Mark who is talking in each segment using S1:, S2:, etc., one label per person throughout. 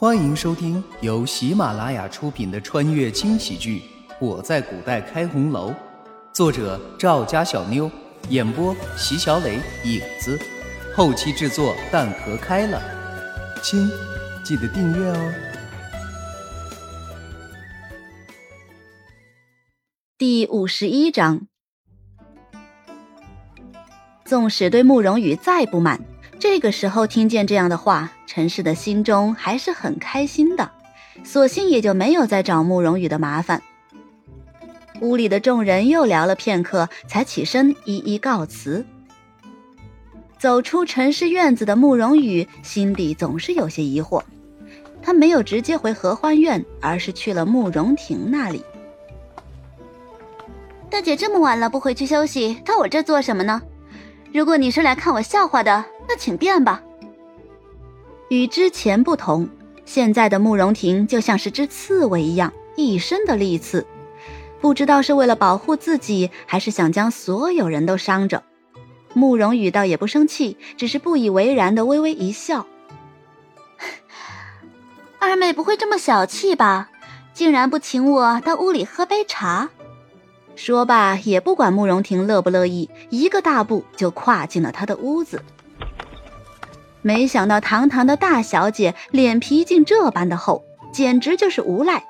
S1: 欢迎收听由喜马拉雅出品的穿越轻喜剧《我在古代开红楼》，作者赵家小妞，演播席小磊、影子，后期制作蛋壳开了。亲，记得订阅哦。
S2: 第五十一章，纵使对慕容羽再不满。这个时候听见这样的话，陈氏的心中还是很开心的，索性也就没有再找慕容羽的麻烦。屋里的众人又聊了片刻，才起身一一告辞。走出陈氏院子的慕容羽心底总是有些疑惑，他没有直接回合欢院，而是去了慕容婷那里。
S3: 大姐这么晚了不回去休息，到我这做什么呢？如果你是来看我笑话的。那请便吧。
S2: 与之前不同，现在的慕容婷就像是只刺猬一样，一身的利刺。不知道是为了保护自己，还是想将所有人都伤着。慕容羽倒也不生气，只是不以为然的微微一笑。
S3: 二妹不会这么小气吧？竟然不请我到屋里喝杯茶？
S2: 说罢，也不管慕容婷乐不乐意，一个大步就跨进了他的屋子。没想到堂堂的大小姐脸皮竟这般的厚，简直就是无赖。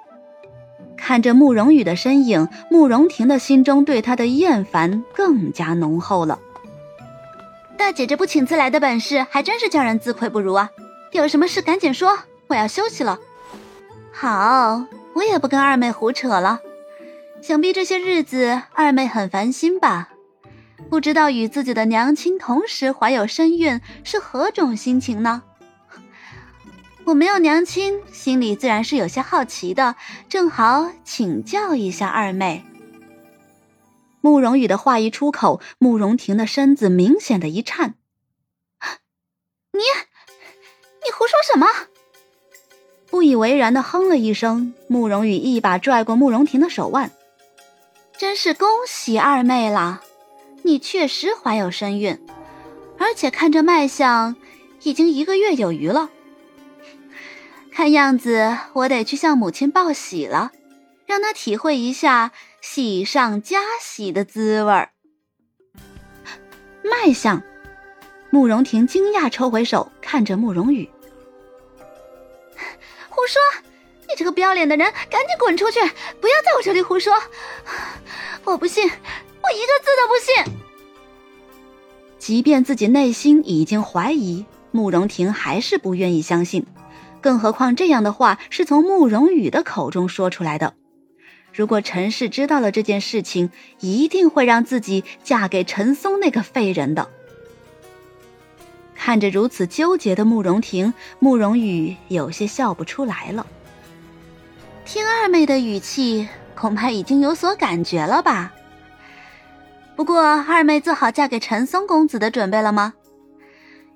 S2: 看着慕容羽的身影，慕容婷的心中对他的厌烦更加浓厚了。
S3: 大姐这不请自来的本事，还真是叫人自愧不如啊！有什么事赶紧说，我要休息了。好，我也不跟二妹胡扯了。想必这些日子二妹很烦心吧？不知道与自己的娘亲同时怀有身孕是何种心情呢？我没有娘亲，心里自然是有些好奇的，正好请教一下二妹。
S2: 慕容羽的话一出口，慕容婷的身子明显的一颤。
S3: 你，你胡说什么？
S2: 不以为然的哼了一声，慕容羽一把拽过慕容婷的手腕，
S3: 真是恭喜二妹了。你确实怀有身孕，而且看这脉象，已经一个月有余了。看样子我得去向母亲报喜了，让她体会一下喜上加喜的滋味儿。
S2: 脉象，慕容婷惊讶，抽回手，看着慕容羽：“
S3: 胡说！你这个不要脸的人，赶紧滚出去！不要在我这里胡说！我不信。”一个字都不信。
S2: 即便自己内心已经怀疑，慕容婷还是不愿意相信。更何况这样的话是从慕容羽的口中说出来的。如果陈氏知道了这件事情，一定会让自己嫁给陈松那个废人的。看着如此纠结的慕容婷，慕容羽有些笑不出来了。
S3: 听二妹的语气，恐怕已经有所感觉了吧？不过，二妹做好嫁给陈松公子的准备了吗？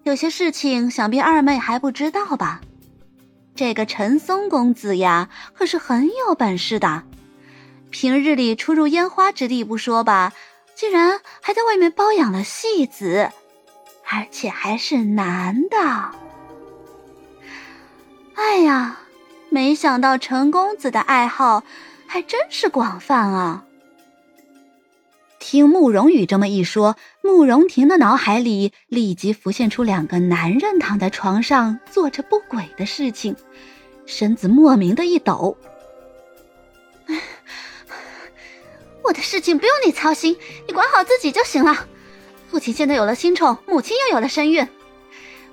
S3: 有些事情，想必二妹还不知道吧？这个陈松公子呀，可是很有本事的，平日里出入烟花之地不说吧，竟然还在外面包养了戏子，而且还是男的。哎呀，没想到陈公子的爱好还真是广泛啊！
S2: 听慕容羽这么一说，慕容婷的脑海里立即浮现出两个男人躺在床上做着不轨的事情，身子莫名的一抖。
S3: 我的事情不用你操心，你管好自己就行了。父亲现在有了新宠，母亲又有了身孕，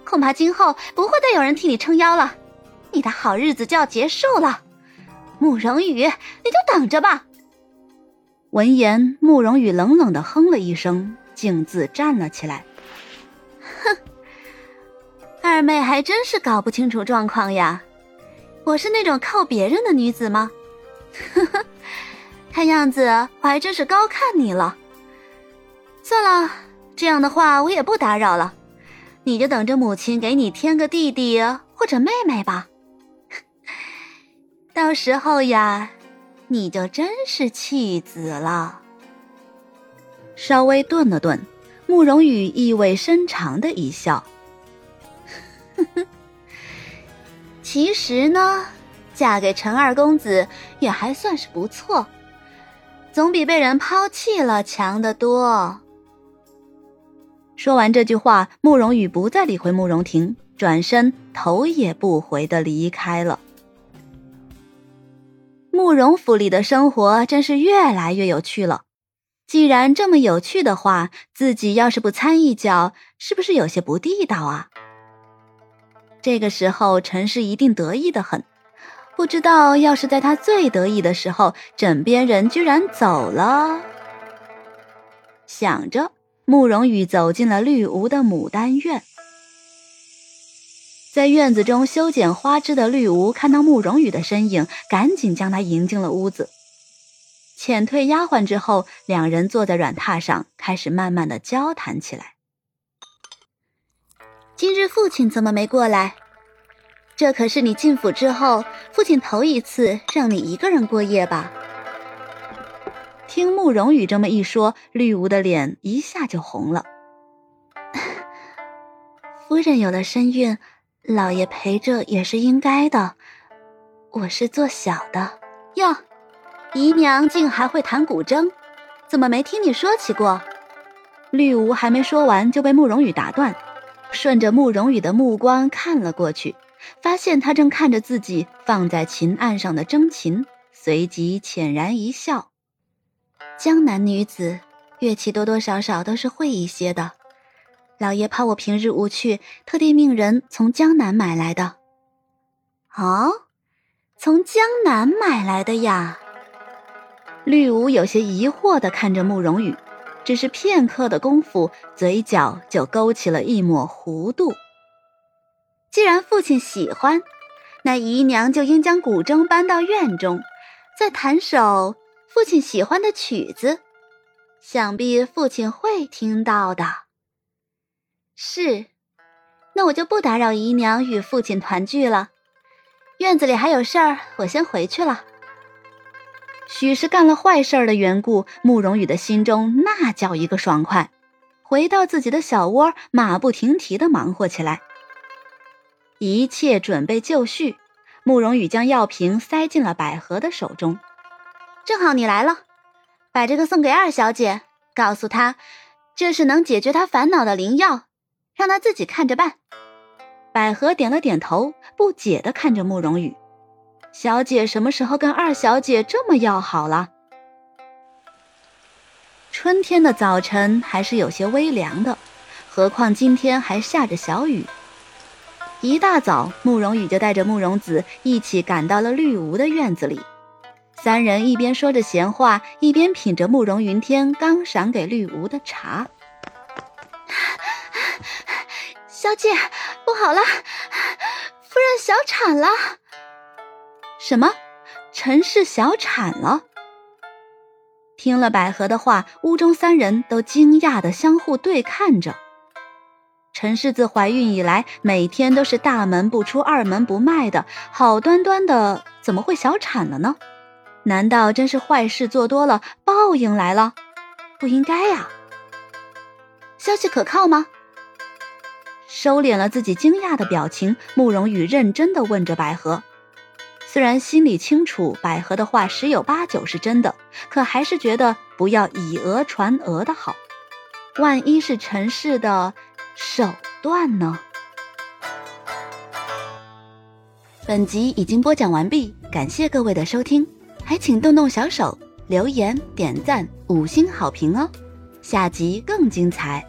S3: 恐怕今后不会再有人替你撑腰了，你的好日子就要结束了。慕容羽，你就等着吧。
S2: 闻言，慕容羽冷冷的哼了一声，径自站了起来。
S3: 哼，二妹还真是搞不清楚状况呀。我是那种靠别人的女子吗？呵呵，看样子我还真是高看你了。算了，这样的话我也不打扰了，你就等着母亲给你添个弟弟或者妹妹吧。到时候呀。你就真是弃子了。
S2: 稍微顿了顿，慕容羽意味深长的一笑：“
S3: 其实呢，嫁给陈二公子也还算是不错，总比被人抛弃了强得多。
S2: 说完这句话，慕容羽不再理会慕容婷，转身头也不回的离开了。慕容府里的生活真是越来越有趣了。既然这么有趣的话，自己要是不参一脚，是不是有些不地道啊？这个时候，陈氏一定得意的很。不知道要是在他最得意的时候，枕边人居然走了。想着，慕容羽走进了绿芜的牡丹院。在院子中修剪花枝的绿芜看到慕容羽的身影，赶紧将他迎进了屋子。遣退丫鬟之后，两人坐在软榻上，开始慢慢的交谈起来。
S3: 今日父亲怎么没过来？这可是你进府之后，父亲头一次让你一个人过夜吧？
S2: 听慕容羽这么一说，绿芜的脸一下就红了。
S3: 夫人有了身孕。老爷陪着也是应该的，我是做小的哟。姨娘竟还会弹古筝，怎么没听你说起过？
S2: 绿芜还没说完就被慕容羽打断，顺着慕容羽的目光看了过去，发现他正看着自己放在琴案上的筝琴，随即浅然一笑。
S3: 江南女子乐器多多少少都是会一些的。老爷怕我平日无趣，特地命人从江南买来的。哦，从江南买来的呀。
S2: 绿芜有些疑惑的看着慕容羽，只是片刻的功夫，嘴角就勾起了一抹弧度。
S3: 既然父亲喜欢，那姨娘就应将古筝搬到院中，再弹首父亲喜欢的曲子，想必父亲会听到的。是，那我就不打扰姨娘与父亲团聚了。院子里还有事儿，我先回去了。
S2: 许是干了坏事儿的缘故，慕容羽的心中那叫一个爽快。回到自己的小窝，马不停蹄的忙活起来。一切准备就绪，慕容羽将药瓶塞进了百合的手中。
S3: 正好你来了，把这个送给二小姐，告诉她，这是能解决她烦恼的灵药。让他自己看着办。
S2: 百合点了点头，不解的看着慕容羽：“小姐什么时候跟二小姐这么要好了？”春天的早晨还是有些微凉的，何况今天还下着小雨。一大早，慕容羽就带着慕容子一起赶到了绿芜的院子里。三人一边说着闲话，一边品着慕容云天刚赏给绿芜的茶。
S3: 小姐，不好了，夫人小产了！
S2: 什么？陈氏小产了？听了百合的话，屋中三人都惊讶的相互对看着。陈氏自怀孕以来，每天都是大门不出二门不迈的，好端端的怎么会小产了呢？难道真是坏事做多了，报应来了？不应该呀！
S3: 消息可靠吗？
S2: 收敛了自己惊讶的表情，慕容羽认真的问着百合。虽然心里清楚百合的话十有八九是真的，可还是觉得不要以讹传讹的好。万一是陈氏的手段呢？本集已经播讲完毕，感谢各位的收听，还请动动小手留言、点赞、五星好评哦！下集更精彩。